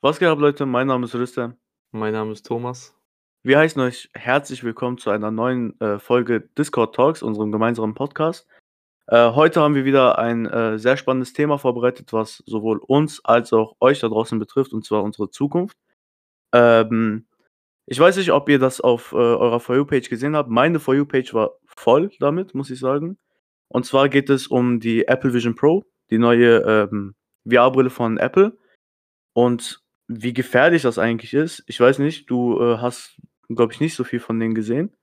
Was geht ab, Leute? Mein Name ist Rüstem. Mein Name ist Thomas. Wir heißen euch herzlich willkommen zu einer neuen äh, Folge Discord Talks, unserem gemeinsamen Podcast. Äh, heute haben wir wieder ein äh, sehr spannendes Thema vorbereitet, was sowohl uns als auch euch da draußen betrifft, und zwar unsere Zukunft. Ähm, ich weiß nicht, ob ihr das auf äh, eurer For You-Page gesehen habt. Meine For You-Page war voll damit, muss ich sagen. Und zwar geht es um die Apple Vision Pro, die neue ähm, VR-Brille von Apple. Und wie gefährlich das eigentlich ist. Ich weiß nicht, du äh, hast, glaube ich, nicht so viel von denen gesehen.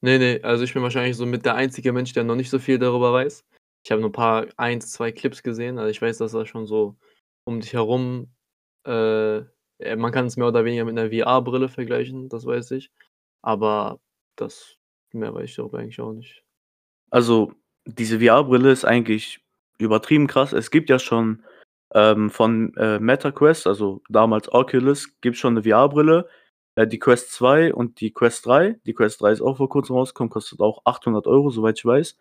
Nee, nee, also ich bin wahrscheinlich so mit der einzige Mensch, der noch nicht so viel darüber weiß. Ich habe nur ein paar, eins, zwei Clips gesehen. Also ich weiß, dass das schon so um dich herum, äh, man kann es mehr oder weniger mit einer VR-Brille vergleichen, das weiß ich. Aber das, mehr weiß ich darüber eigentlich auch nicht. Also, diese VR-Brille ist eigentlich übertrieben krass. Es gibt ja schon ähm, von äh, MetaQuest, also damals Oculus, gibt es schon eine VR-Brille. Äh, die Quest 2 und die Quest 3. Die Quest 3 ist auch vor kurzem rausgekommen, kostet auch 800 Euro, soweit ich weiß.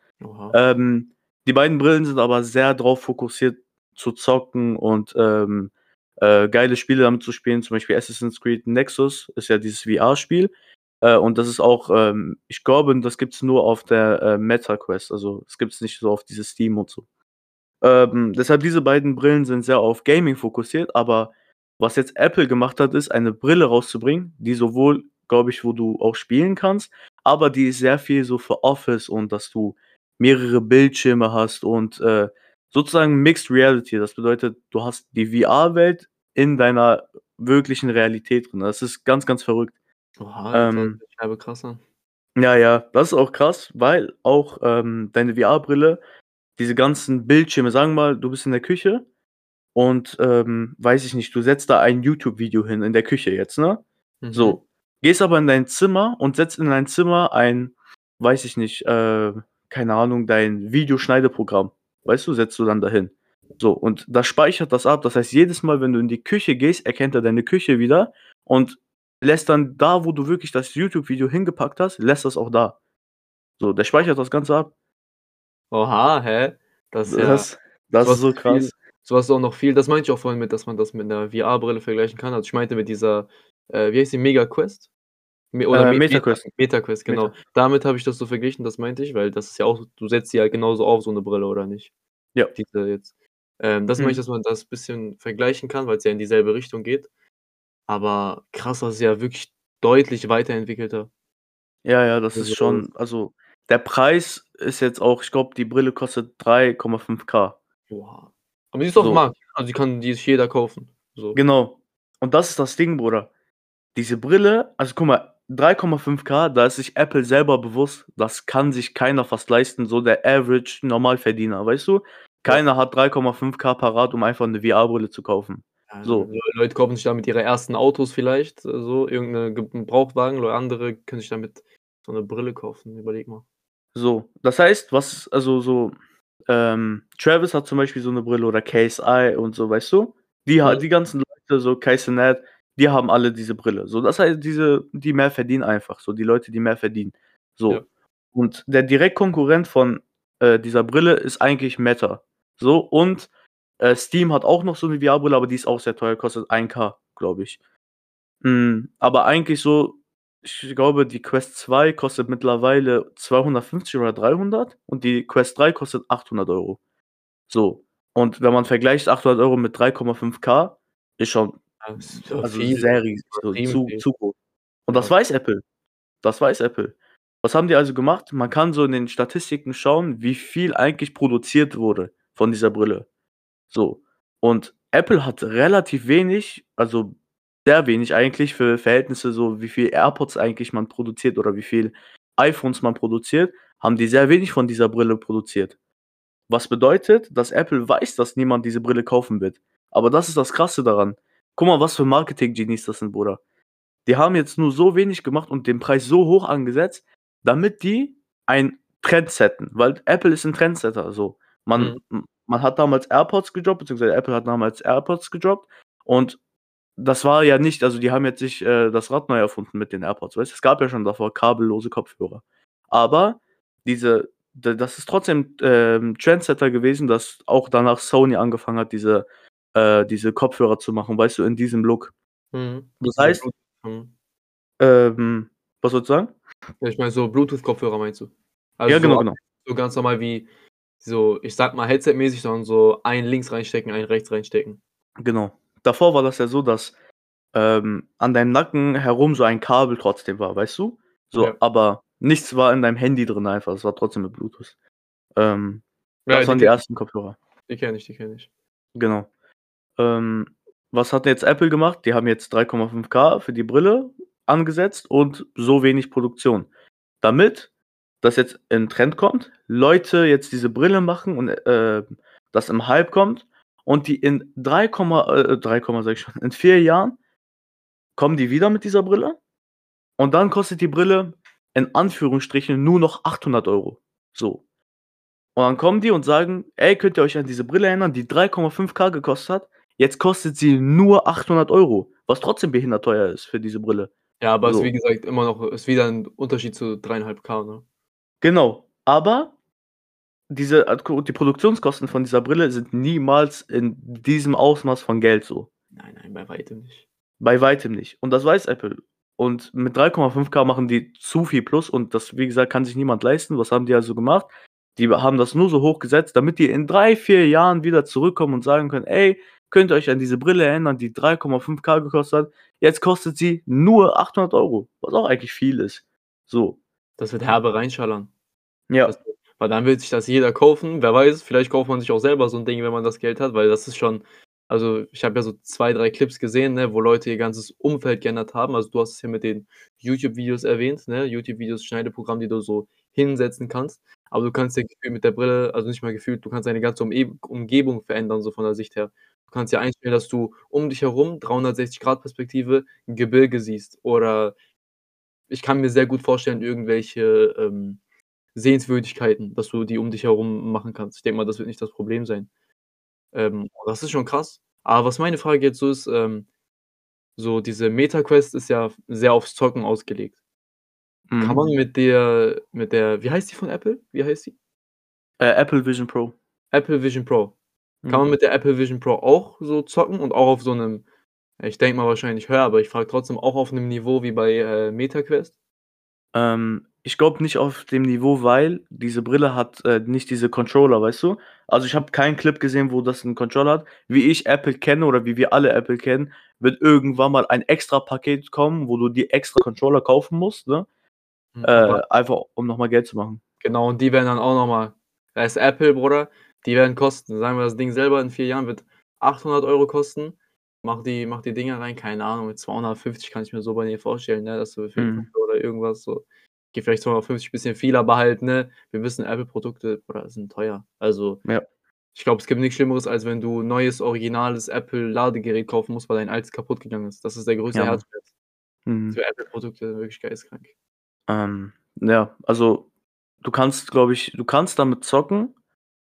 Ähm, die beiden Brillen sind aber sehr darauf fokussiert zu zocken und ähm, äh, geile Spiele damit zu spielen. Zum Beispiel Assassin's Creed Nexus ist ja dieses VR-Spiel. Äh, und das ist auch, ähm, ich glaube, das gibt es nur auf der äh, MetaQuest. Also es gibt es nicht so auf dieses Steam und so. Ähm, deshalb diese beiden Brillen sind sehr auf Gaming fokussiert, aber was jetzt Apple gemacht hat, ist eine Brille rauszubringen, die sowohl, glaube ich, wo du auch spielen kannst, aber die ist sehr viel so für Office und dass du mehrere Bildschirme hast und äh, sozusagen Mixed Reality. Das bedeutet, du hast die VR-Welt in deiner wirklichen Realität drin. Das ist ganz, ganz verrückt. Oha, ähm, das ist krass an. Ja, ja, das ist auch krass, weil auch ähm, deine VR-Brille diese ganzen Bildschirme, sagen wir mal, du bist in der Küche und, ähm, weiß ich nicht, du setzt da ein YouTube-Video hin in der Küche jetzt, ne? Mhm. So, gehst aber in dein Zimmer und setzt in dein Zimmer ein, weiß ich nicht, äh, keine Ahnung, dein Videoschneideprogramm. Weißt du, setzt du dann dahin. So, und das speichert das ab. Das heißt, jedes Mal, wenn du in die Küche gehst, erkennt er deine Küche wieder und lässt dann da, wo du wirklich das YouTube-Video hingepackt hast, lässt das auch da. So, der speichert das Ganze ab. Oha, hä? Das ist ja Das das ist so krass. Viel so was auch noch viel das meinte ich auch vorhin mit, dass man das mit 'ner VR-Brille vergleichen kann. Also, ich meinte mit dieser, äh, wie heißt die, Mega Quest? Me oder Äh, Me Meta MetaQuest. MetaQuest, genau. Meta. Damit habe ich das so verglichen, das meinte ich, weil das ist ja auch du setzt die halt genauso auf, so 'ne Brille, oder nicht? Ja. Diese jetzt. Ähm, das meine ich, Mhm. dass man das bisschen vergleichen kann, weil's ja in dieselbe Richtung geht. Aber krass, das ist ja wirklich deutlich weiterentwickelter. Ja, ja, das ist Also schon also, der Preis ist jetzt auch ich glaube, die Brille kostet 3,5K. Oha. Aber die ist auf'm So. Markt. Also, die kann die sich jeder kaufen, so. Genau. Und das ist das Ding, Bruder. Diese Brille also, guck mal, 3,5K, da ist sich Apple selber bewusst, das kann sich keiner fast leisten, so der Average Normalverdiener, weißt du? Ja. Keiner hat 3,5K parat, um einfach 'ne VR-Brille zu kaufen. Ja, So. Leute kaufen sich damit ihre ersten Autos vielleicht, äh, so, irgend 'ne Gebrauchtwagen oder andere können sich damit so 'ne Brille kaufen, überleg mal. So, das heißt, was also, so, ähm, Travis hat zum Beispiel so 'ne Brille oder KSI und so, weißt du? Die Mhm. die ganzen Leute, so Kai Cenat, die haben alle diese Brille. So, das heißt, diese die mehr verdienen einfach, so die Leute, die mehr verdienen. Ja. So. Und der Direktkonkurrent von, äh, dieser Brille ist eigentlich Meta. So, und, äh, Steam hat auch noch so 'ne VR-Brille, aber die ist auch sehr teuer, kostet 1K, glaube ich. Hm, aber eigentlich so ich glaube, die Quest 2 kostet mittlerweile 250 oder 300 und die Quest 3 kostet 800 Euro. So. Und wenn man vergleicht 800 Euro mit 3,5K, ist schon ist also, viel. sehr riesig, so zu zu groß. Und das weiß Apple. Das weiß Apple. Was haben die also gemacht? Man kann so in den Statistiken schauen, wie viel eigentlich produziert wurde von dieser Brille. So. Und Apple hat relativ wenig, also, sehr wenig eigentlich für Verhältnisse so, wie viel AirPods eigentlich man produziert oder wie viel iPhones man produziert, haben die sehr wenig von dieser Brille produziert. Was bedeutet, dass Apple weiß, dass niemand diese Brille kaufen wird. Aber das ist das Krasse daran. Guck mal, was für Marketing-Genies das sind, Bruder. Die haben jetzt nur so wenig gemacht und den Preis so hoch angesetzt, damit die einen Trend setten, weil Apple ist 'n Trendsetter, so. Man Mhm. man hat damals AirPods gedroppt, beziehungsweise Apple hat damals AirPods gedroppt und das war ja nicht also, die haben jetzt nicht, äh, das Rad neu erfunden mit den AirPods, weißt du? Es gab ja schon davor kabellose Kopfhörer. Aber diese das ist trotzdem, ähm, Trendsetter gewesen, dass auch danach Sony angefangen hat, diese äh, diese Kopfhörer zu machen, weißt du, in diesem Look. Mhm. Das heißt mhm. ähm, was wolltest du sagen? Ja, ich meine so Bluetooth-Kopfhörer meinst du? Ja, Also genau, so genau. so ganz normal wie so, ich sage mal, headsetmäßig, sondern so einen links reinstecken, einen rechts reinstecken. Genau. Davor war das ja so, dass, ähm, an deinem Nacken herum so ein Kabel trotzdem war, weißt du? So, Ja. aber nichts war in deinem Handy drin einfach. Es war trotzdem mit Bluetooth. Ähm, Ja, das waren die ersten Kopfhörer. Die kenne ich, die kenne ich. Genau. Ähm, was hat jetzt Apple gemacht? Die haben jetzt 3,5K für die Brille angesetzt und so wenig Produktion. Damit das jetzt in Trend kommt, Leute jetzt diese Brille machen und, äh, das im Hype kommt und die in 3, äh, 3, sage ich schon, in 4 Jahren kommen die wieder mit dieser Brille und dann kostet die Brille in Anführungsstrichen nur noch 800 €. So. Und dann kommen die und sagen: „Ey, könnt ihr euch an diese Brille erinnern, die 3,5K gekostet hat? Jetzt kostet sie nur 800 €, was trotzdem behindert teuer ist für diese Brille.“ Ja, aber ist So. wie gesagt immer noch ist wieder 'n Unterschied zu 3,5K, ne? Genau, aber diese die Produktionskosten von dieser Brille sind niemals in diesem Ausmaß von Geld so. Nein, nein, bei weitem nicht. Bei weitem nicht. Und das weiß Apple. Und mit 3,5K machen die zu viel Plus und das, wie gesagt, kann sich niemand leisten. Was haben die also gemacht? Die haben das nur so hoch gesetzt, damit die in 3, 4 Jahren wieder zurückkommen und sagen können: „Ey, könnt ihr euch an diese Brille erinnern, die 3,5K gekostet hat? Jetzt kostet sie nur 800 €“, was auch eigentlich viel ist. So. Das wird herbe reinschallern. Ja. Das weil dann will sich das jeder kaufen. Wer weiß, vielleicht kauft man sich auch selber so 'n Ding, wenn man das Geld hat, weil das ist schon also, ich habe ja so 2, 3 Clips gesehen, ne, wo Leute ihr ganzes Umfeld geändert haben. Also, du hast es ja mit den YouTube-Videos erwähnt, ne? YouTube-Videos, Schneideprogramm, die du so hinsetzen kannst. Aber du kannst ja mit der Brille also, nicht mal gefühlt, du kannst deine ganze Umgebung verändern, so von der Sicht her. Du kannst ja einstellen, dass du um dich herum 360°-Perspektive 'n Gebirge siehst oder ich kann mir sehr gut vorstellen, irgendwelche, ähm, Sehenswürdigkeiten, dass du die um dich herum machen kannst. Ich denke mal, das wird nicht das Problem sein. Ähm, das ist schon krass. Aber was meine Frage jetzt so ist, ähm, so diese Meta Quest ist ja sehr aufs Zocken ausgelegt. Kann Mhm. man mit der mit der wie heißt die von Apple? Wie heißt die? Äh, Apple Vision Pro. Apple Vision Pro. Kann Mhm. man mit der Apple Vision Pro auch so zocken und auch auf so 'nem ich denke mal wahrscheinlich höher, aber ich frage trotzdem auch auf 'nem Niveau wie bei, äh, Meta Quest? Ähm, ich glaube nicht auf dem Niveau, weil diese Brille hat, äh, nicht diese Controller, weißt du? Also, ich habe keinen Clip gesehen, wo das 'n Controller hat. Wie ich Apple kenne oder wie wir alle Apple kennen, wird irgendwann mal ein Extra-Paket kommen, wo du dir extra Controller kaufen musst, ne? Hm, Äh, einfach um noch mal Geld zu machen. Genau, und die werden dann auch noch mal da ist Apple, Bruder, die werden kosten sagen wir, das Ding selber in 4 Jahren wird 800 € kosten. Mach die mach die Dinger rein, keine Ahnung, mit 250 kann ich mir so bei denen vorstellen, ne, dass du für Mhm. Oder irgendwas so okay, vielleicht 250 bisschen viel, aber halt, ne, wir wissen, Apple-Produkte, sind teuer. Also, Ja. ich glaube, es gibt nix Schlimmeres, als wenn du neues originales Apple-Ladegerät kaufen musst, weil dein altes kaputtgegangen ist. Das ist der größte Ja. Herzschmerz. Mhm. Für Apple-Produkte wirklich geisteskrank. Ähm, ja, also, du kannst, glaube ich du kannst damit zocken,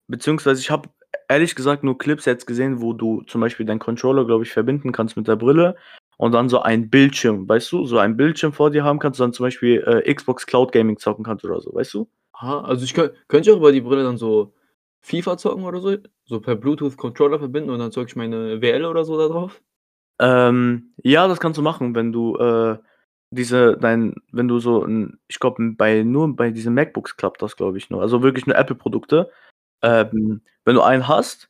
beziehungsweise ich habe ehrlich gesagt nur Clips jetzt gesehen, wo du zum Beispiel deinen Controller, glaube ich, verbinden kannst mit der Brille und dann so einen Bildschirm, weißt du, so einen Bildschirm vor dir haben kannst und dann zum Beispiel, äh, Xbox Cloud Gaming zocken kannst oder so, weißt du? Aha, also, ich könn könnte ich auch über die Brille dann so FIFA zocken oder so? So per Bluetooth Controller verbinden und dann zocke ich meine WL oder so da drauf? Ähm, ja, das kannst du machen, wenn du, äh, diese dein wenn du so 'n ich glaube, bei nur bei diesen MacBooks klappt das, glaube ich, nur. Also, wirklich nur Apple-Produkte. Ähm, wenn du einen hast,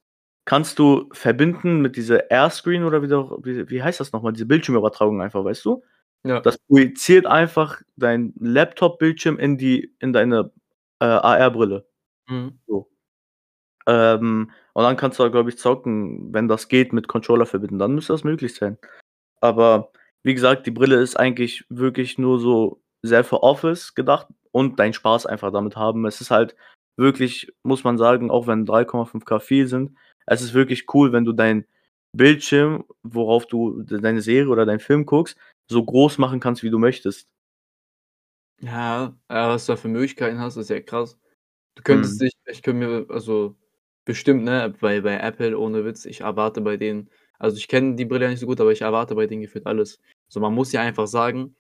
kannst du verbinden mit dieser AirScreen oder wie wie wie heißt das noch mal, diese Bildschirmübertragung einfach, weißt du? Ja. Das projiziert einfach dein Laptop-Bildschirm in die in deine, äh, AR-Brille. Mhm. So. Ähm, und dann kannst du da, glaube ich, zocken, wenn das geht, mit Controller verbinden, dann müsste das möglich sein. Aber wie gesagt, die Brille ist eigentlich wirklich nur so sehr für Office gedacht und deinen Spaß einfach damit haben. Es ist halt wirklich, muss man sagen, auch wenn 3,5K viel sind, es ist wirklich cool, wenn du deinen Bildschirm, worauf du deine Serie oder deinen Film guckst, so groß machen kannst, wie du möchtest. Ja, was du da für Möglichkeiten hast, ist ja krass. Du könntest Mhm. dich ich könnte mir also, bestimmt, ne, bei bei Apple ohne Witz, ich erwarte bei denen also, ich kenne die Brille ja nicht so gut, aber ich erwarte bei denen gefühlt alles. So, man muss ja einfach sagen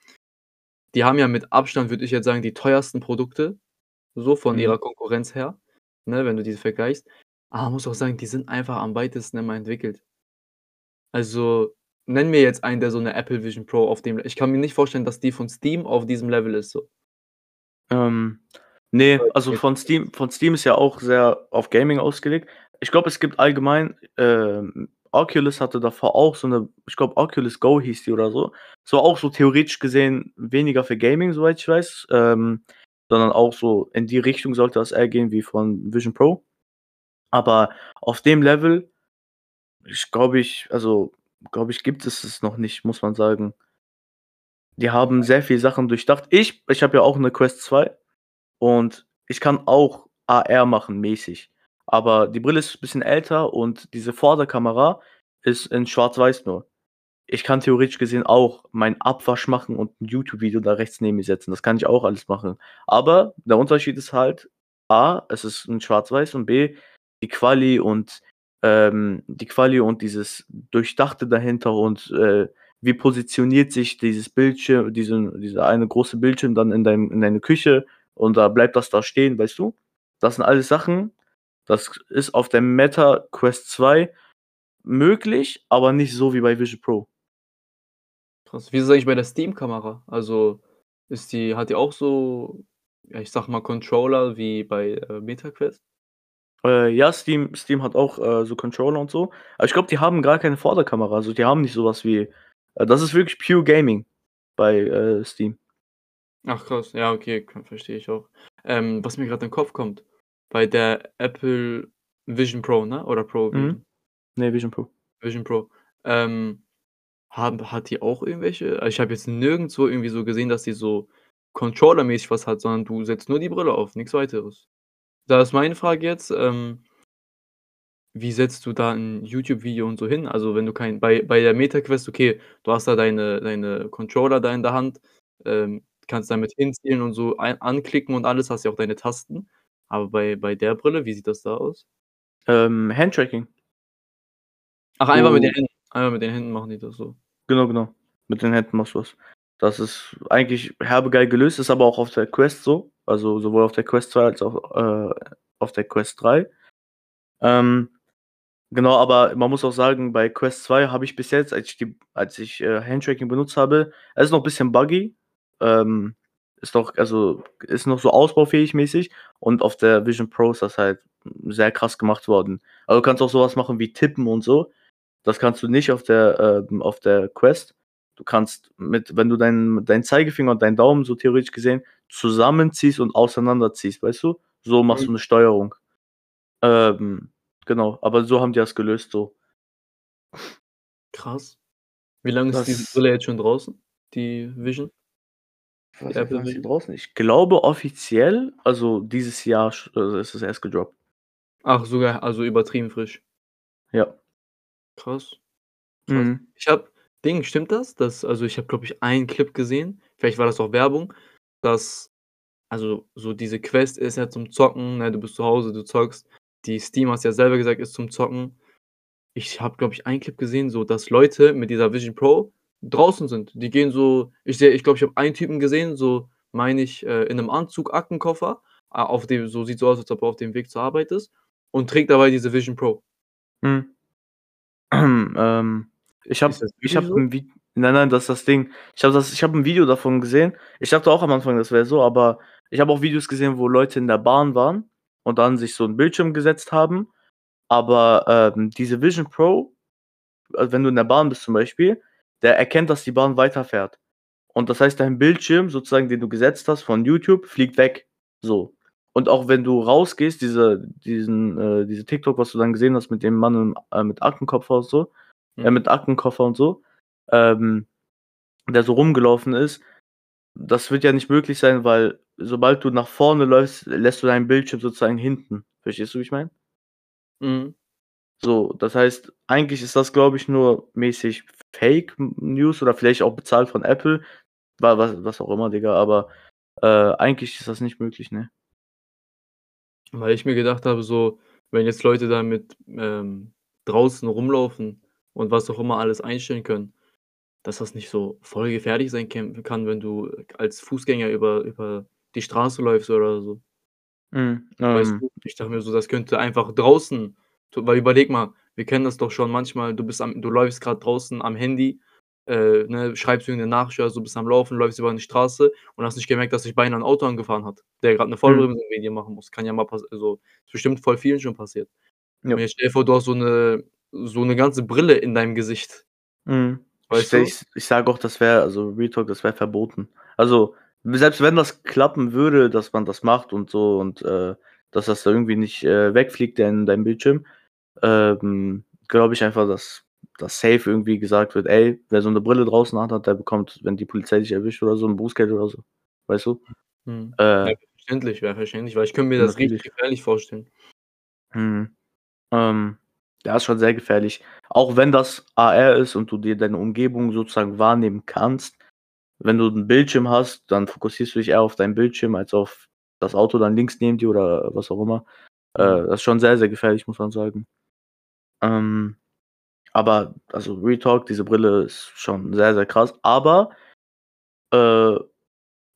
die haben ja mit Abstand, würde ich jetzt sagen, die teuersten Produkte, so von Mhm. ihrer Konkurrenz her, ne, wenn du diese vergleichst. Aber man muss auch sagen, die sind einfach am weitesten immer entwickelt. Also, nenn mir jetzt einen, der so 'ne Apple Vision Pro auf dem ich kann mir nicht vorstellen, dass die von Steam auf diesem Level ist so. Ähm, ne, also von Steam von Steam ist ja auch sehr auf Gaming ausgelegt. Ich glaube, es gibt allgemein ähm, Oculus hatte davor auch so 'ne ich glaube, Oculus Go hieß die oder so. Das war auch so theoretisch gesehen weniger für Gaming, soweit ich weiß, ähm, sondern auch so in die Richtung sollte das eher gehen wie von Vision Pro. Aber auf dem Level, ich glaube ich also, glaube ich, gibt es es noch nicht, muss man sagen. Die haben sehr viel Sachen durchdacht. Ich ich habe ja auch 'ne Quest 2 und ich kann auch AR machen mäßig, aber die Brille ist bisschen älter und diese Vorderkamera ist in schwarz-weiß nur. Ich kann theoretisch gesehen auch meinen Abwasch machen und 'n YouTube-Video da rechts neben mir setzen. Das kann ich auch alles machen. Aber der Unterschied ist halt A, es ist in schwarz-weiß und B, die Quali und ähm, die Quali und dieses Durchdachte dahinter und, äh, wie positioniert sich dieses Bildschir diesen dieser eine große Bildschirm dann in deinem in deine Küche und da bleibt das da stehen, weißt du? Das sind alles Sachen, das ist auf der Meta Quest 2 möglich, aber nicht so wie bei Vision Pro. Krass. Wie ist es eigentlich bei der Steam-Kamera? Also, ist die hat die auch so, ich sage mal, Controller wie bei, äh, Meta Quest? Äh, ja, Steam Steam hat auch, äh, so Controller und so. Aber ich glaube, die haben gar keine Vorderkamera. Also, die haben nicht so was wie äh, das ist wirklich pure Gaming bei, äh, Steam. Ach krass, ja, okay, verstehe ich auch. Ähm, was mir grad in den Kopf kommt, bei der Apple Vision Pro, ne, oder Pro Mhm. Vision? Ne, Vision Pro. Vision Pro. Ähm, haben hat die auch irgendwelche also, ich habe jetzt nirgendswo irgendwie so gesehen, dass die so controllermäßig was hat, sondern du setzt nur die Brille auf, nix weiteres. Da ist meine Frage jetzt, ähm wie setzt du da 'n YouTube-Video und so hin? Also, wenn du kein bei bei der Meta Quest, okay, du hast da deine deine Controller da in der Hand, ähm, kannst damit hinzielen und so ein anklicken und alles, hast ja auch deine Tasten. Aber bei bei der Brille, wie sieht das da aus? Ähm, Handtracking. Ach, einfach mit den Du Händen einfach mit den Händen machen die das so. Genau, genau. Mit den Händen machst du das. Das ist eigentlich herbe geil gelöst, ist aber auch auf der Quest so, also, sowohl auf der Quest 2 als auch, äh, auf der Quest 3. Ähm, genau, aber man muss auch sagen, bei Quest 2 habe ich bis jetzt, als ich die als ich, äh, Handtracking benutzt habe es ist noch bisschen buggy, ähm, ist noch also, ist noch so ausbaufähig mäßig und auf der Vision Pro ist das halt sehr krass gemacht worden. Also, du kannst auch so was machen wie tippen und so. Das kannst du nicht auf der ähm, auf der Quest. Du kannst mit wenn du deinen deinen Zeigefinger und deinen Daumen so theoretisch gesehen zusammenziehst und auseinanderziehst, weißt du? So machst Mhm. du 'ne Steuerung. Ähm, genau, aber so haben die das gelöst so. Krass. Wie lange ist diese Das Brille jetzt schon draußen, die Vision? Die Was seit Apple ist die Vision? draußen? Ich glaube offiziell also, dieses Jahr äh, ist es erst gedroppt. Ach, sogar also, übertrieben frisch. Ja. Krass. Krass. Mhm. Ich habe Ding, stimmt das? Dass also, ich habe, glaube ich, einen Clip gesehen, vielleicht war das auch Werbung, dass also, so diese Quest ist ja zum Zocken, ne? Du bist zu Hause, du zockst. Die Steam, hast ja selber gesagt, ist zum Zocken. Ich habe, glaube ich, einen Clip gesehen, so, dass Leute mit dieser Vision Pro draußen sind. Die gehen so ich sehe ich glaube, ich habe einen Typen gesehen, so, meine ich, äh, in 'nem Anzug, Aktenkoffer, auf dem so sieht so aus, als ob er auf dem Weg zur Arbeit ist und trägt dabei diese Vision Pro. Mhm. Ähm, ich habe ich habe so? 'n Vi nein, nein, das ist das Ding. Ich habe das ich habe 'n Video davon gesehen. Ich dachte auch am Anfang, das wäre so, aber ich habe auch Videos gesehen, wo Leute in der Bahn waren und dann sich so 'n Bildschirm gesetzt haben. Aber, ähm, diese Vision Pro also, wenn du in der Bahn bist zum Beispiel, der erkennt, dass die Bahn weiterfährt. Und das heißt, dein Bildschirm sozusagen, den du gesetzt hast von YouTube, fliegt weg, so. Und auch wenn du rausgehst, diese diesen äh, diese TikTok, was du dann gesehen hast mit dem Mann im äh, mit Aktenkoffer und so äh, Mhm. mit Aktenkoffer und so, ähm, der so rumgelaufen ist, das wird ja nicht möglich sein, weil sobald du nach vorne läufst, lässt du deinen Bildschirm sozusagen hinten. Verstehst du, wie ich meine? Mhm. So, das heißt, eigentlich ist das, glaube ich, nur mäßig Fake News oder vielleicht auch bezahlt von Apple, wa was was auch immer, Digga, aber, äh, eigentlich ist das nicht möglich, ne? Weil ich mir gedacht habe, so, wenn jetzt Leute damit, ähm, draußen rumlaufen und was auch immer alles einstellen können, dass das nicht so voll gefährlich sein kann, wenn du als Fußgänger über über die Straße läufst oder so. Mhm, Weißt ähm du? Ich dachte mir so, das könnte einfach draußen weil überleg mal, Wir kennen das doch schon manchmal, du bist am du läufst grad draußen am Handy, äh, ne, schreibst irgend 'ne Nachricht oder so, bist am Laufen, läufst über 'ne Straße und hast nicht gemerkt, dass dich beinahe 'n Auto angefahren hat, der grad 'ne Mhm. Vollbremsung wegen dir machen muss. Kann ja mal pass also, ist bestimmt voll vielen schon passiert. Und Ja. jetzt stell dir vor, du hast so 'ne so 'ne ganze Brille in deinem Gesicht. Mhm. Ich Weißt du? ich ich sage auch, das wäre also Real Talk, das wäre verboten. Also, selbst wenn das klappen würde, dass man das macht und so und, äh, dass das da irgendwie nicht, äh, wegfliegt, dein dein Bildschirm, ähm, glaube ich einfach, dass dass safe irgendwie gesagt wird: „Ey, wer so 'ne Brille draußen anhat, der bekommt, wenn die Polizei dich erwischt oder so, 'n Bußgeld oder so.“ Weißt du? Mhm. Ja, Äh selbstverständlich, wäre verständlich, weil ich könnte mir das richtig Natürlich. gefährlich vorstellen. Mhm. Ähm, ja, ist schon sehr gefährlich. Auch wenn das AR ist und du dir deine Umgebung sozusagen wahrnehmen kannst. Wenn du 'n Bildschirm hast, dann fokussierst du dich eher auf deinen Bildschirm als auf das Auto dann links neben dir oder was auch immer. Äh, das ist schon sehr, sehr gefährlich, muss man sagen. Ähm, aber also Real Talk, diese Brille ist schon sehr, sehr krass, aber, äh,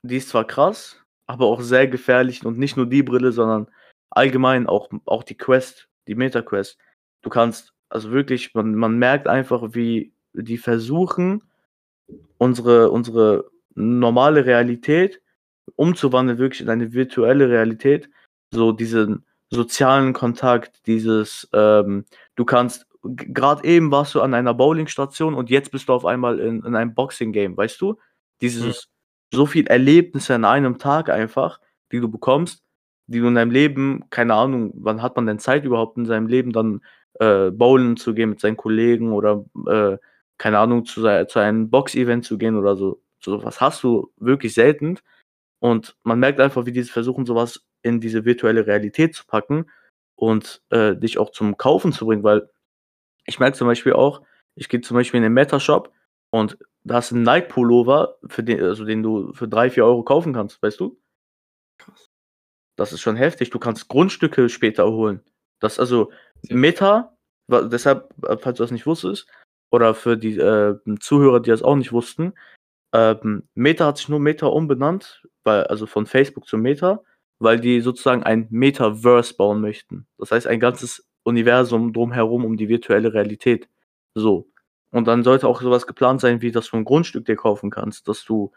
die ist zwar krass, aber auch sehr gefährlich und nicht nur die Brille, sondern allgemein auch auch die Quest, die Meta Quest. Du kannst also wirklich, man man merkt einfach, wie die versuchen, unsere unsere normale Realität umzuwandeln, wirklich in eine virtuelle Realität. So diesen sozialen Kontakt, dieses, ähm du kannst g grad eben warst du an einer Bowlingstation und jetzt bist du auf einmal in in einem Boxing-Game, weißt du? Mhm. Dieses so viel Erlebnisse an einem Tag einfach, die du bekommst, die du in deinem Leben keine Ahnung, wann hat man denn Zeit überhaupt in seinem Leben dann, äh, bowlen zu gehen mit seinen Kollegen oder, äh, keine Ahnung, zu zu einem Boxevent zu gehen oder so. So was hast du wirklich selten und man merkt einfach, wie die versuchen, so was in diese virtuelle Realität zu packen und, äh, dich auch zum Kaufen zu bringen, weil ich merke zum Beispiel auch, ich gehe zum Beispiel in den Meta-Shop und da hast 'n Nike-Pullover, für den also, den du für 3, 4 € kaufen kannst, weißt du? Krass. Das ist schon heftig. Du kannst Grundstücke später holen. Das also Meta deshalb, äh, falls du das nicht wusstest oder für die, äh, Zuhörer, die das auch nicht wussten, ähm, Meta hat sich nur Meta umbenannt, weil also von Facebook zu Meta, weil die sozusagen ein Metaverse bauen möchten. Das heißt, ein ganzes Universum drumherum um die virtuelle Realität, so. Und dann sollte auch so was geplant sein, wie dass du 'n Grundstück dir kaufen kannst, dass du,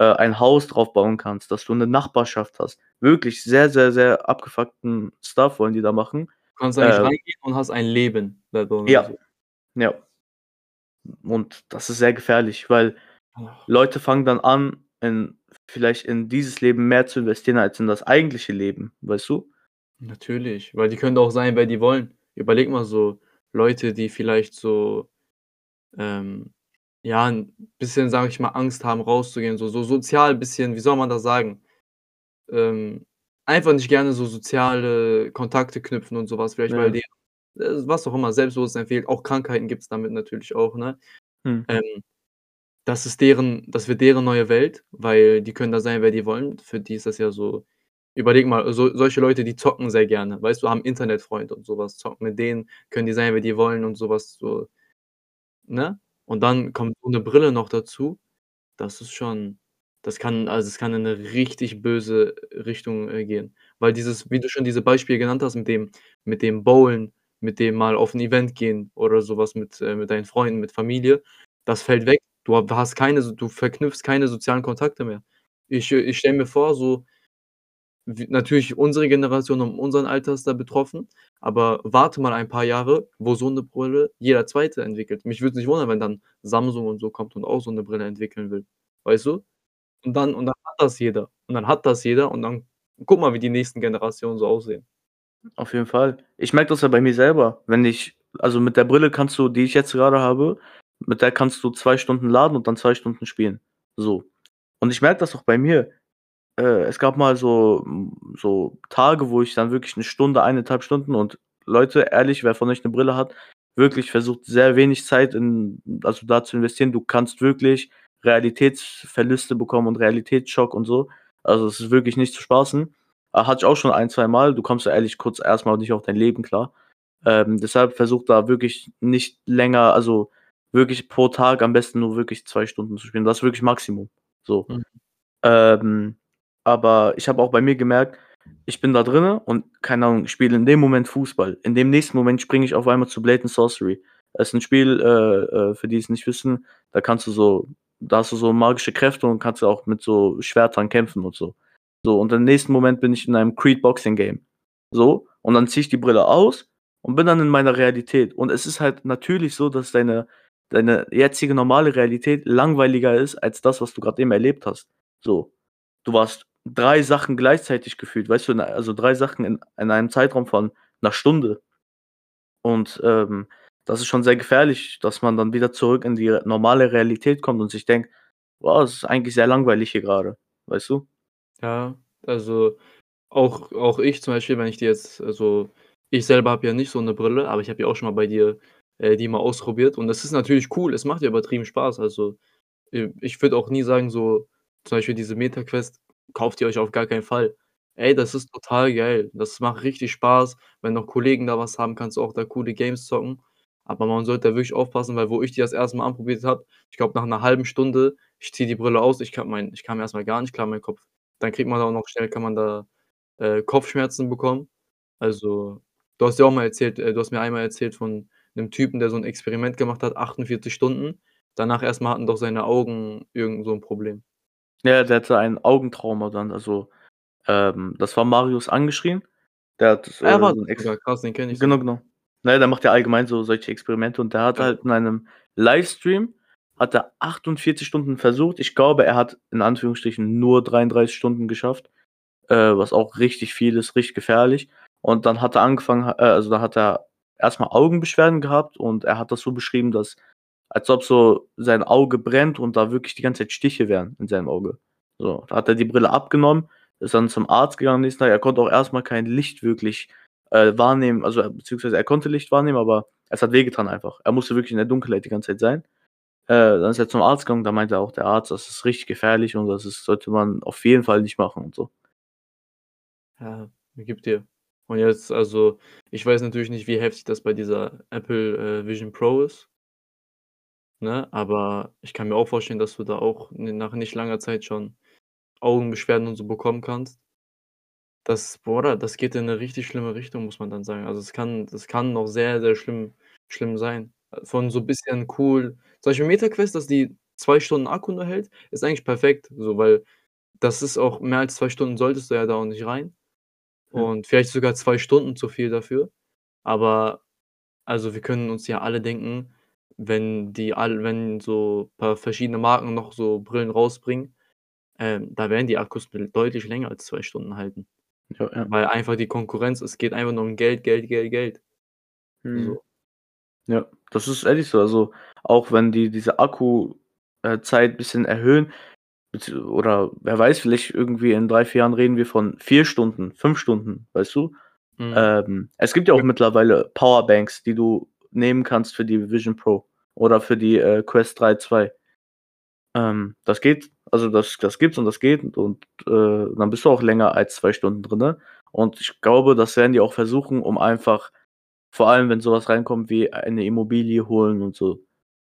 äh, ein Haus drauf bauen kannst, dass du 'ne Nachbarschaft hast. Wirklich sehr, sehr, sehr abgefuckten Stuff wollen die da machen. Du kannst eigentlich Äh reingehen und hast ein Leben da drinnen Ja, ja. Und das ist sehr gefährlich, weil. Leute fangen dann an, in vielleicht in dieses Leben mehr zu investieren als in das eigentliche Leben, weißt du? Natürlich, weil die können doch sein, wer die wollen. Überleg mal so Leute, die vielleicht so, ähm, ja, 'n bisschen, sage ich mal, Angst haben, rauszugehen, so so sozial bisschen, wie soll man das sagen? Ähm, einfach nicht gerne so soziale Kontakte knüpfen und so was, vielleicht weil Ja. die äh, was auch immer, Selbstbewusstsein fehlt. Auch Krankheiten gibt's damit natürlich auch, ne? Mhm. Ähm, das ist deren das wird deren neue Welt, weil die können da sein, wer die wollen. Für die ist das ja so überleg mal, so solche Leute, die zocken sehr gerne, weißt du, haben Internetfreunde und so was, zocken mit denen, können die sein, wer die wollen und so was, so ne? Und dann kommt so 'ne Brille noch dazu. Das ist schon das kann also, es kann in 'ne richtig böse Richtung, äh, gehen. Weil dieses wie du schon diese Beispiele genannt hast mit dem mit dem Bowlen, mit dem mal auf 'n Event gehen oder so was mit äh, mit deinen Freunden, mit Familie, das fällt weg. Du ha hast keine du verknüpfst keine sozialen Kontakte mehr. Ich äh, ich stelle mir vor, so w natürlich unsere Generation und unseren Alter ist da betroffen, aber warte mal ein paar Jahre, wo so 'ne Brille jeder Zweite entwickelt. Mich würde es nicht wundern, wenn dann Samsung und so kommt und auch so 'ne Brille entwickeln will, weißt du? Und dann und dann hat das jeder. Und dann hat das jeder und dann guck mal, wie die nächsten Generationen so aussehen. Auf jeden Fall. Ich merke das ja bei mir selber, wenn ich also, mit der Brille kannst du die ich jetzt gerade habe, mit der kannst du 2 Stunden laden und dann 2 Stunden spielen, so. Und ich merke das auch bei mir. Äh, es gab mal so so Tage, wo ich dann wirklich 'ne Stunde, 1 1/2 Stunden und Leute, ehrlich, wer von euch 'ne Brille hat, wirklich versucht sehr wenig Zeit in also, da zu investieren. Du kannst wirklich Realitätsverluste bekommen und Realitätsschock und so. Also, es ist wirklich nicht zu spaßen. Äh, hatte ich auch schon ein zweimal. Du kommst ja ehrlich kurz erst mal nicht auf dein Leben klar. Ähm, deshalb versucht da wirklich nicht länger also, wirklich pro Tag am besten nur wirklich 2 Stunden zu spielen. Das ist wirklich Maximum, so. Mhm. Ähm, aber ich habe auch bei mir gemerkt ich bin da drinnen und keine Ahnung, spiele in dem Moment Fußball. In dem nächsten Moment springe ich auf einmal zu Blatant Sorcery. Es ist 'n Spiel, äh, äh, für die es nicht wissen, da kannst du so da hast du so magische Kräfte und kannst auch mit so Schwertern kämpfen und so. So, und im nächsten Moment bin ich in einem Creed Boxing Game. So, und dann ziehe ich die Brille aus und bin dann in meiner Realität. Und es ist halt natürlich so, dass deine deine jetzige normale Realität langweiliger ist als das, was du grad eben erlebt hast. So. Du warst 3 Sachen gleichzeitig gefühlt, weißt du, also 3 Sachen in in einem Zeitraum von 'ner Stunde. Und, ähm, das ist schon sehr gefährlich, dass man dann wieder zurück in die normale Realität kommt und sich denkt: „Boah, es ist eigentlich sehr langweilig hier grade“, weißt du? Ja, also auch auch ich zum Beispiel, wenn ich die jetzt also, ich selber habe ja nicht so 'ne Brille, aber ich habe ja auch schon mal bei dir, äh, die mal ausprobiert und das ist natürlich cool. Es macht ja übertrieben Spaß. Also, ich würde auch nie sagen, so zum Beispiel diese Meta Quest, kauft ihr euch auf gar keinen Fall. Ey, das ist total geil. Das macht richtig Spaß. Wenn noch Kollegen da was haben, kannst du auch da coole Games zocken. Aber man sollte da wirklich aufpassen, weil wo ich die das 1. Mal anprobiert habe, ich glaube, nach 'ner 1/2 Stunde, ich ziehe die Brille aus, ich kam mein ich kam erst mal gar nicht klar in meinen Kopf. Dann kriegt man auch noch schnell kann man da, äh, Kopfschmerzen bekommen. Also, du hast ja auch mal erzählt äh, du hast mir einmal erzählt von 'nem Typen, der so 'n Experiment gemacht hat, 48 Stunden. Danach erst mal hatten doch seine Augen irgend so 'n Problem. Ja, der hatte ein Augentrauma dann, also, ähm, das war Marius Angeschrien. Der hat, äh, Er war so krass, den kenne ich genau, genau. Na ja, der macht ja allgemein so solche Experimente und der hat Ja. halt in einem Livestream hat er 48 Stunden versucht. Ich glaube, er hat in Anführungsstrichen nur 33 Stunden geschafft, äh, was auch richtig viel ist, richtig gefährlich. Und dann hat er angefangen äh, also, da hat er erst mal Augenbeschwerden gehabt und er hat das so beschrieben, dass als ob so sein Auge brennt und da wirklich die ganze Zeit Stiche wären in seinem Auge. So, da hat er die Brille abgenommen, ist dann zum Arzt gegangen am nächsten Tag. Er konnte auch erst mal kein Licht wirklich, äh, wahrnehmen, also, beziehungsweise er konnte Licht wahrnehmen, aber es hat wehgetan einfach. Er musste wirklich in der Dunkelheit die ganze Zeit sein. Äh, dann ist er zum Arzt gegangen, da meinte auch der Arzt, das ist richtig gefährlich und das ist sollte man auf jeden Fall nicht machen und so. Ja, gebe dir. Und jetzt also, ich weiß natürlich nicht, wie heftig das bei dieser Apple, äh, Vision Pro ist. Ne, aber ich kann mir auch vorstellen, dass du da auch nach nicht langer Zeit schon Augenbeschwerden und so bekommen kannst. Das boah, das geht in 'ne richtig schlimme Richtung, muss man dann sagen. Also, es kann das kann noch sehr, sehr schlimm schlimm sein. Von so bisschen cool zum Beispiel Meta Quest, dass die 2 Stunden Akku nur hält, ist eigentlich perfekt, so, weil das ist auch mehr als 2 Stunden solltest du ja da auch nicht rein Ja. und vielleicht sogar 2 Stunden zu viel dafür. Aber also, wir können uns ja alle denken, wenn die all wenn so paar verschiedene Marken noch so Brillen rausbringen, ähm, da werden die Akkus deutlich länger als 2 Stunden halten. Ja, ja. Weil einfach die Konkurrenz es geht einfach nur um Geld, Geld, Geld, Geld. Mhm. So. Ja, das ist ehrlich so. Also, auch wenn die diese Akku äh, Zeit bisschen erhöhen, oder wer weiß, vielleicht irgendwie in 3, 4 Jahren reden wir von 4 Stunden, 5 Stunden, weißt du? Mhm. Ähm, es gibt ja auch mittlerweile Powerbanks, die du nehmen kannst für die Vision Pro oder für die, äh, Quest 3 2. Ähm, das geht. Also, das das gibt's und das geht und, äh, dann bist du auch länger als 2 Stunden drinnen. Und ich glaube, das werden die auch versuchen, um einfach vor allem, wenn so was reinkommt wie eine Immobilie holen und so.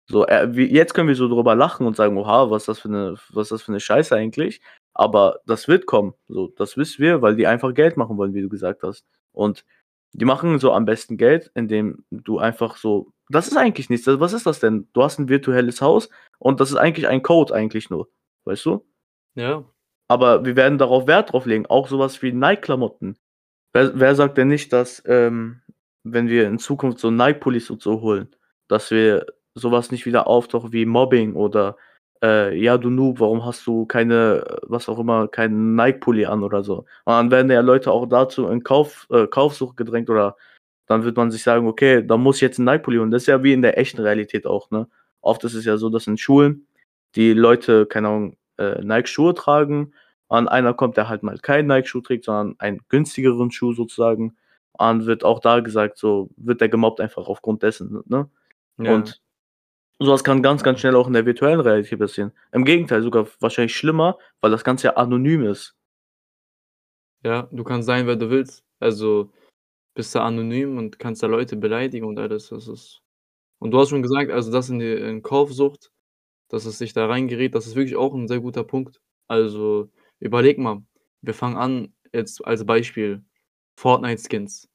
So, äh, wie jetzt können wir so drüber lachen und sagen: „Oha, was ist das für 'ne was das für 'ne Scheiße eigentlich?“ Aber das wird kommen. So, das wissen wir, weil die einfach Geld machen wollen, wie du gesagt hast. Und die machen so am besten Geld, indem du einfach so das ist eigentlich nichts. Was ist das denn? Du hast 'n virtuelles Haus und das ist eigentlich ein Code eigentlich nur, weißt du? Ja. Aber wir werden darauf Wert drauf legen, auch so was wie Nike-Klamotten. Wer wer sagt denn nicht, dass, ähm, wenn wir in Zukunft so Nike-Pullis und so holen, dass wir so was nicht wieder auftaucht wie Mobbing oder, äh: „Ja, du Noob, warum hast du keine was auch immer, keinen Nike-Pulli an?“ oder so. Und dann werden ja Leute auch dazu in Kauf äh, Kaufsucht gedrängt oder dann wird man sich sagen: „Okay, dann muss ich jetzt 'n Nike-Pulli holen.“ Das ist ja wie in der echten Realität auch, ne? Oft ist es ja so, dass in Schulen die Leute, keine Ahnung, äh, Nike-Schuhe tragen und einer kommt, der halt mal keinen Nike-Schuh trägt, sondern einen günstigeren Schuh sozusagen. Und wird auch da gesagt, so wird der gemobbt einfach aufgrund dessen, ne? Ja. Und so was kann ganz, ganz schnell auch in der virtuellen Realität passieren. Im Gegenteil, sogar wahrscheinlich schlimmer, weil das Ganze ja anonym ist. Ja, du kannst sein, wer du willst. Also, bist da anonym und kannst da Leute beleidigen und alles. Das ist und du hast schon gesagt, also, das in die in Kaufsucht, dass es sich da reingerät, das ist wirklich auch 'n sehr guter Punkt. Also, überlege mal, wir fangen an jetzt als Beispiel Fortnite-Skins.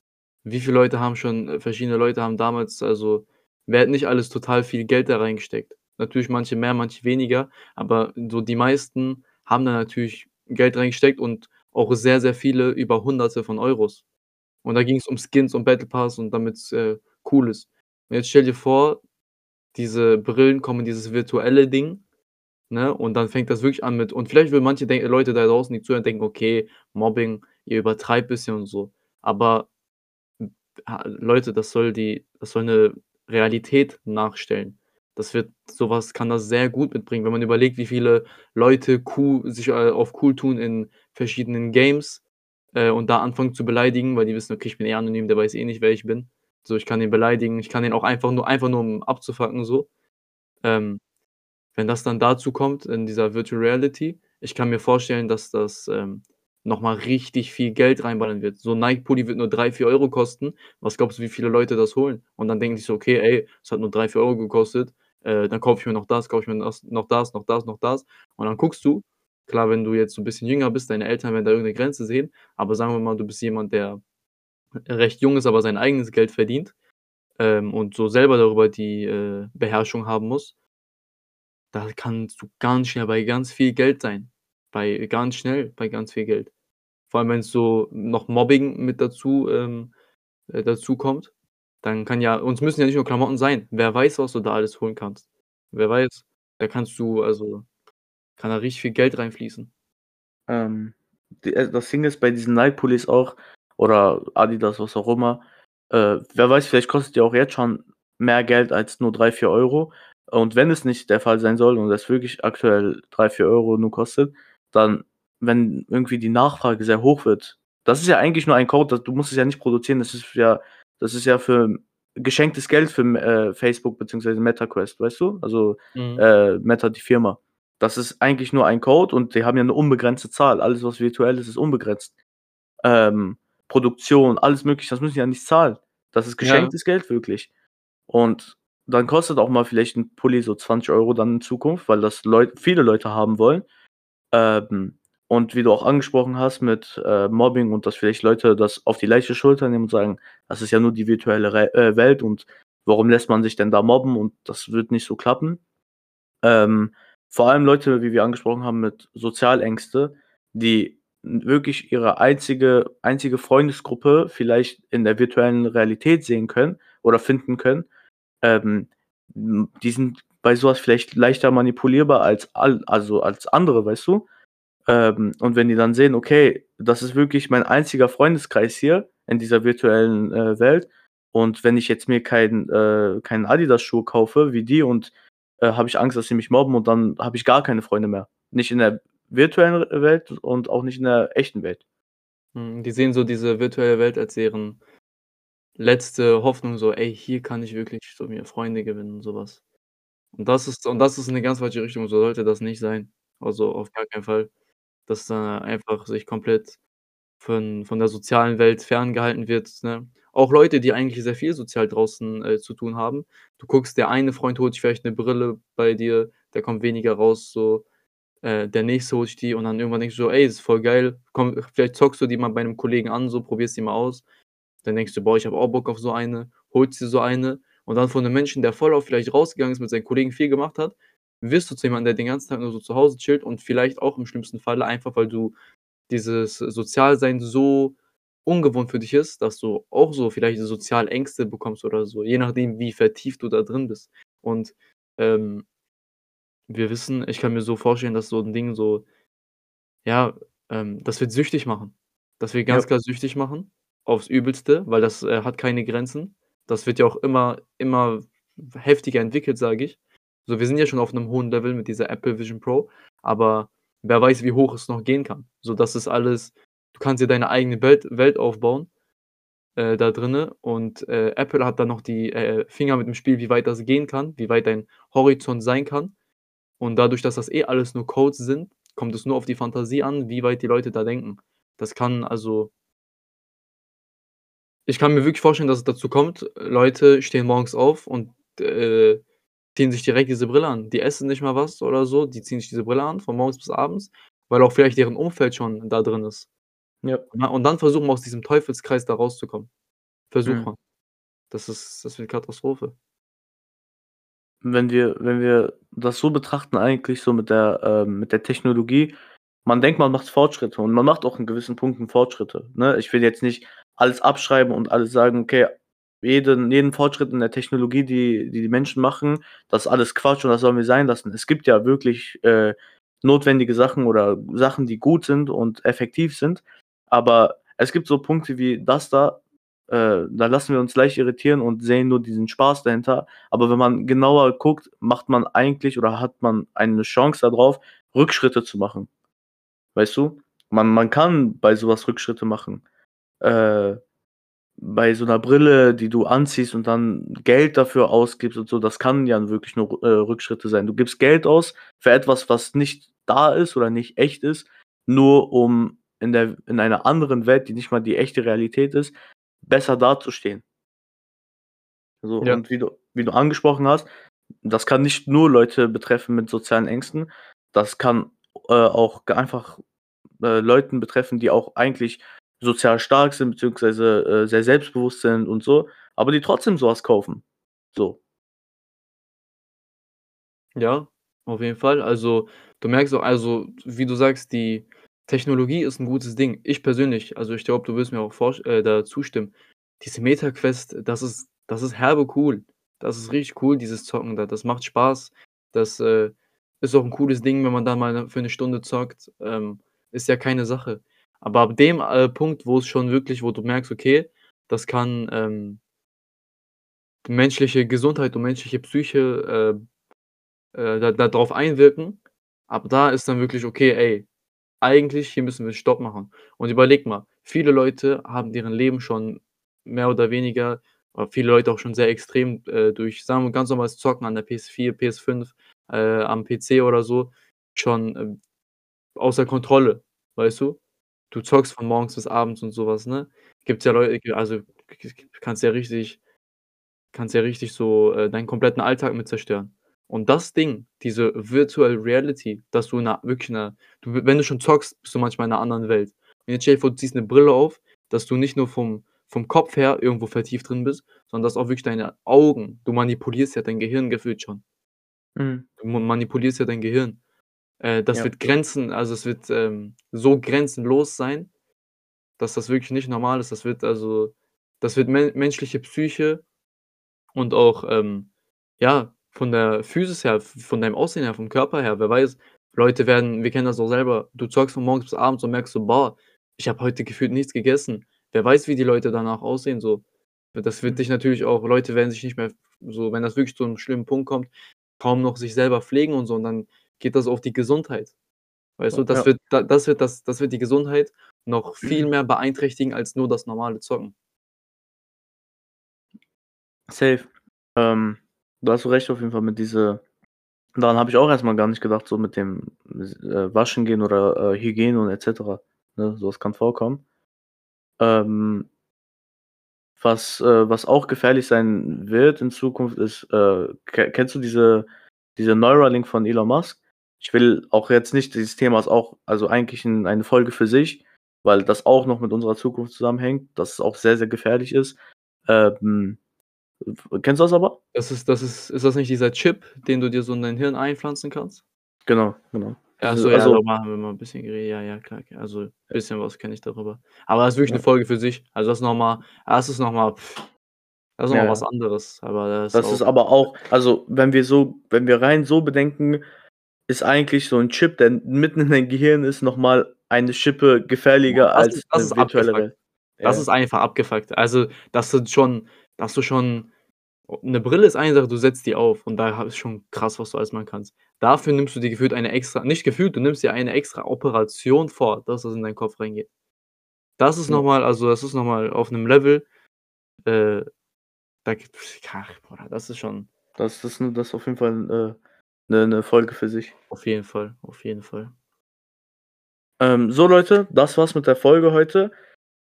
Wie viele Leute haben schon äh, verschiedene Leute haben damals also werden nicht alles total viel Geld da reingesteckt. Natürlich manche mehr, manche weniger, aber so die meisten haben da natürlich Geld reingesteckt und auch sehr, sehr viele über Hunderte von Euros. Und da ging's um Skins und Battle Pass und damit's, äh, cool ist. Und jetzt stell dir vor, diese Brillen kommen dieses virtuelle Ding, ne, und dann fängt das wirklich an mit und vielleicht würden manche Leute da draußen, die zuhören, denken: „Okay, Mobbing, ihr übertreibt bisschen und so.“ Aber Leute, das soll die das soll 'ne Realität nachstellen. Das wird so was kann das sehr gut mitbringen, wenn man überlegt, wie viele Leute cool sich, äh, auf cool tun in verschiedenen Games, äh, und da anfangen zu beleidigen, weil die wissen: „Okay, ich bin eh anonym, der weiß eh nicht, wer ich bin.“ So, ich kann ihn beleidigen, ich kann ihn auch einfach nur einfach nur, um abzufucken so. Ähm, wenn das dann dazu kommt in dieser Virtual Reality, ich kann mir vorstellen, dass das, ähm, noch mal richtig viel Geld reinballern wird. So 'n Nike-Pulli wird nur 3, 4 € kosten. Was glaubst du, wie viele Leute das holen? Und dann denken die sich so: „Okay, ey, es hat nur 3, 4 € gekostet, äh, dann kaufe ich mir noch das, kaufe ich mir das noch das, noch das, noch das.“ Und dann guckst du klar, wenn du jetzt so 'n bisschen jünger bist, deine Eltern werden da irgend 'ne Grenze sehen, aber sagen wir mal, du bist jemand, der recht jung ist, aber sein eigenes Geld verdient, ähm, und so selber darüber die, äh, Beherrschung haben muss da kannst du ganz schnell bei ganz viel Geld sein. Bei ganz schnell bei ganz viel Geld. Vor allem, wenn's so noch Mobbing mit dazu ähm, äh, dazukommt, dann kann ja und es müssen ja nicht nur Klamotten sein. Wer weiß, was du da alles holen kannst. Wer weiß, da kannst du also kann da richtig viel Geld reinfließen. Ähm, äh, das Ding ist bei diesen Nike-Pullis auch oder Adidas, was auch immer, äh, wer weiß, vielleicht kostet die auch jetzt schon mehr Geld als nur 3, 4 €. Und wenn es nicht der Fall sein soll und es wirklich aktuell 3, 4 € nur kostet, dann wenn irgendwie die Nachfrage sehr hoch wird das ist ja eigentlich nur ein Code, das du musst es ja nicht produzieren. Das ist ja das ist ja für geschenktes Geld für äh, Facebook beziehungsweise MetaQuest, weißt du? Also, Mhm. äh, Meta, die Firma. Das ist eigentlich nur ein Code und die haben ja 'ne unbegrenzte Zahl. Alles, was virtuell ist, ist unbegrenzt. Ähm, Produktion, alles Mögliche, das müssen die ja nicht zahlen. Das ist Ja. geschenktes Geld wirklich. Und dann kostet auch mal vielleicht 'n Pulli so 20 € dann in Zukunft, weil das Leut viele Leute haben wollen. Ähm, und wie du auch angesprochen hast mit, äh, Mobbing und dass vielleicht Leute das auf die leichte Schulter nehmen und sagen: „Das ist ja nur die virtuelle Re äh, Welt und warum lässt man sich denn da mobben und das wird nicht so klappen?“ Ähm, vor allem Leute, wie wir angesprochen haben, mit Sozialängste, die wirklich ihre einzige einzige Freundesgruppe vielleicht in der virtuellen Realität sehen können oder finden können, ähm, hm, die sind bei so was vielleicht leichter manipulierbar als all also, als andere, weißt du? Ähm, und wenn die dann sehen: „Okay, das ist wirklich mein einziger Freundeskreis hier in dieser virtuellen, äh, Welt und wenn ich jetzt mir keinen äh, keinen Adidas-Schuh kaufe wie die und äh, habe ich Angst, dass sie mich mobben und dann habe ich gar keine Freunde mehr.“ Nicht in der virtuellen Welt und auch nicht in der echten Welt. Mhm, die sehen so diese virtuelle Welt als deren letzte Hoffnung so: „Ey, hier kann ich wirklich so mir Freunde gewinnen“, und so was. Und das ist und das ist in 'ne ganz falsche Richtung, so sollte das nicht sein. Also, auf gar keinen Fall, dass da einfach sich komplett von von der sozialen Welt ferngehalten wird, ne? Auch Leute, die eigentlich sehr viel sozial draußen, äh, zu tun haben. Du guckst, der eine Freund holt sich vielleicht 'ne Brille bei dir, der kommt weniger raus so, äh, der nächste holt sich die und dann irgendwann denkst du so: „Ey, ist voll geil.“ Komm, vielleicht zockst du die mal bei 'nem Kollegen an, so probierst die mal aus. Dann denkst du: „Boah, ich habe auch Bock auf so eine“, holst dir so eine und dann von 'nem Menschen, der voll oft vielleicht rausgegangen ist, mit seinen Kollegen viel gemacht hat, wirst du zu jemandem, der den ganzen Tag nur so zu Hause chillt und vielleicht auch im schlimmsten Falle einfach, weil du dieses Sozialsein so ungewohnt für dich ist, dass du auch so vielleicht Sozialängste bekommst oder so, je nachdem, wie vertieft du da drin bist. Und, ähm wir wissen ich kann mir so vorstellen, dass so 'n Ding so ja, ähm, das wird süchtig machen. Das wird Ja. ganz klar süchtig machen aufs Übelste, weil das, äh, hat keine Grenzen. Das wird ja auch immer immer heftiger entwickelt, sage ich. So, wir sind ja schon auf 'nem hohen Level mit dieser Apple Vision Pro, aber wer weiß, wie hoch es noch gehen kann. So, das ist alles du kannst dir deine eigene Welt Welt aufbauen, äh, da drinnen und, äh, Apple hat da noch die, äh, Finger mit im Spiel, wie weit das gehen kann, wie weit dein Horizont sein kann. Und dadurch, dass das eh alles nur Codes sind, kommt es nur auf die Fantasie an, wie weit die Leute da denken. Das kann also Ich kann mir wirklich vorstellen, dass es dazu kommt, Leute stehen morgens auf und, äh, ziehen sich direkt diese Brille an. Die essen nicht mal was oder so, die ziehen sich diese Brille an von morgens bis abends, weil auch vielleicht deren Umfeld schon da drin ist. Ja. Und dann versuchen wir aus diesem Teufelskreis da rauszukommen. Versuch Mhm. mal. Das ist das wird Katastrophe. Wenn wir wenn wir das so betrachten eigentlich so mit der ähm, mit der Technologie, man denkt, man macht Fortschritte und man macht auch in gewissen Punkten Fortschritte, ne? Ich will jetzt nicht alles abschreiben und alles sagen: „Okay, jeden jeden Fortschritt in der Technologie, die die die Menschen machen, das ist alles Quatsch und das sollen wir sein lassen.“ Es gibt ja wirklich, äh, notwendige Sachen oder Sachen, die gut sind und effektiv sind, aber es gibt so Punkte wie das da, äh, da lassen wir uns leicht irritieren und sehen nur diesen Spaß dahinter. Aber wenn man genauer guckt, macht man eigentlich oder hat man eine Chance da drauf, Rückschritte zu machen. Weißt du? Man man kann bei so was Rückschritte machen. Äh, bei so 'ner Brille, die du anziehst und dann Geld dafür ausgibst und so, das kann ja wirklich nur, äh, Rückschritte sein. Du gibst Geld aus für etwas, was nicht da ist oder nicht echt ist, nur um in der in einer anderen Welt, die nicht mal die echte Realität ist, besser dazustehen. So, Ja. und wie du wie du angesprochen hast, das kann nicht nur Leute betreffen mit sozialen Ängsten. Das kann, äh, auch einfach, äh, Leuten betreffen, die auch eigentlich sozial stark sind, beziehungsweise, äh, sehr selbstbewusst sind und so, aber die trotzdem so was kaufen. So. Ja, auf jeden Fall. Also, du merkst auch also, wie du sagst, die Technologie ist 'n gutes Ding. Ich persönlich also, ich glaube, du wirst mir auch äh, da zustimmen. Diese Meta-Quest, das ist das ist herbe cool. Das ist richtig cool, dieses Zocken da. Das macht Spaß. Das, äh, ist auch 'n cooles Ding, wenn man da mal für 'ne Stunde zockt. Ähm, ist ja keine Sache. Aber ab dem, äh, Punkt, wo es schon wirklich wo du merkst, okay, das kann, ähm menschliche Gesundheit und menschliche Psyche, äh, äh, da da einwirken. Ab da ist dann wirklich: „Okay, ey, eigentlich hier müssen wir Stopp machen.“ Und überleg mal, viele Leute haben deren Leben schon mehr oder weniger oder viele Leute auch schon sehr extrem, äh, durch, sagen wir, ganz normales Zocken an der PS4, PS5, äh, am PC oder so schon, ähm, außer Kontrolle, weißt du? Du zockst von morgens bis abends und so was, ne? Gibt's ja Leu also, k k kannst ja richtig kannst ja richtig so, äh, deinen kompletten Alltag mit zerstören. Und das Ding, diese Virtual Reality, dass du in 'ner wirklich in 'ner du wenn du schon zockst, bist du manchmal in 'ner anderen Welt. Und jetzt stell dir vor, du ziehst 'ne Brille auf, dass du nicht nur vom vom Kopf her irgendwo vertieft drin bist, sondern dass auch wirklich deine Augen du manipulierst ja dein Gehirn gefühlt schon. Mhm. Du ma manipulierst ja dein Gehirn. Äh, das Ja. wird Grenzen also, es wird, ähm, so grenzenlos sein, dass das wirklich nicht normal ist. Das wird also das wird men menschliche Psyche und auch, ähm, ja, von der Physis her, von deinem Aussehen her, vom Körper her, wer weiß, Leute werden wir kennen das auch selber, du zockst von morgens bis abends und merkst so: „Boah, ich habe heute gefühlt nichts gegessen.“ Wer weiß, wie die Leute danach aussehen so. Das wird Mhm. dich natürlich auch Leute werden sich nicht mehr so wenn das wirklich zu 'nem schlimmen Punkt kommt, kaum noch sich selber pflegen und so und dann geht das auf die Gesundheit. Weißt du, Ja, das ja. wird da das wird das das wird die Gesundheit noch viel mehr beeinträchtigen als nur das normale Zocken. Safe. Ähm, da hast du recht auf jeden Fall mit diese daran habe ich auch erst mal gar nicht gedacht, so mit dem äh, Waschen gehen oder, äh, Hygiene und et cetera, ne? So was kann vorkommen. Ähm was, äh was auch gefährlich sein wird in Zukunft ist, äh, ke kennst du diese diese Neuralink von Elon Musk? Ich will auch jetzt nicht dieses Thema ist auch also, eigentlich 'n eine Folge für sich, weil das auch noch mit unserer Zukunft zusammenhängt, dass es auch sehr, sehr gefährlich ist. Ähm, kennst du das aber? Das ist das ist ist das nicht dieser Chip, den du dir so in dein Hirn einpflanzen kannst? Genau, genau. Diese so, ja, also darüber haben wir mal 'n bisschen geredet. Ja, ja, klar, also, bisschen was kenne ich darüber. Aber das ist wirklich Ja. Folge für sich. Also, das ist noch mal das ist noch mal das ist noch Ja, was ja. anderes, aber das Das ist aber auch also, wenn wir so wenn wir rein so bedenken, ist eigentlich so 'n Chip, der mitten in dein Gehirn ist, noch mal eine Schippe Ja, gefährlicher das ist als das 'ne ist virtuelle abgefuckt. Welt. Das Ja. ist einfach abgefuckt. Also, dass du schon dass du schon 'ne Brille ist eine Sache, du setzt die auf und da ist schon krass, was du alles machen kannst. Dafür nimmst du dir gefühlt eine extra nicht gefühlt, du nimmst dir eine extra Operation vor, dass das in deinen Kopf reingeht. Das ist noch Ja. mal also, das ist noch mal auf 'nem Level, äh, da gibt's ach, das ist schon Das ist 'ne das ist auf jeden Fall, äh, 'ne 'ne Folge für sich. Auf jeden Fall, auf jeden Fall. Ähm, so Leute, das war's mit der Folge heute.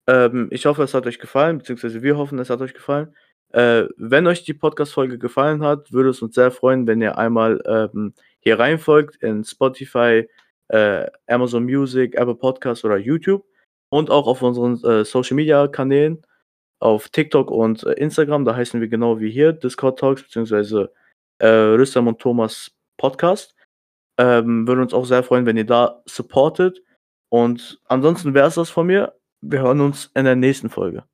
Ähm, ich hoffe, es hat euch gefallen, beziehungsweise wir hoffen, es hat euch gefallen. Äh, wenn euch die Podcast-Folge gefallen hat, würde es uns sehr freuen, wenn ihr einmal, ähm, hier rein folgt in Spotify, äh, Amazon Music, Apple Podcasts oder YouTube. und auch auf unseren äh, Social Media Kanälen auf TikTok und äh, Instagram. Da heißen wir genau wie hier Discord Talks beziehungsweise äh, Rüstam und Thomas Podcast. Ähm, würden uns auch sehr freuen, wenn ihr da supportet. Und ansonsten wäre es das von mir. Wir hören uns in der nächsten Folge.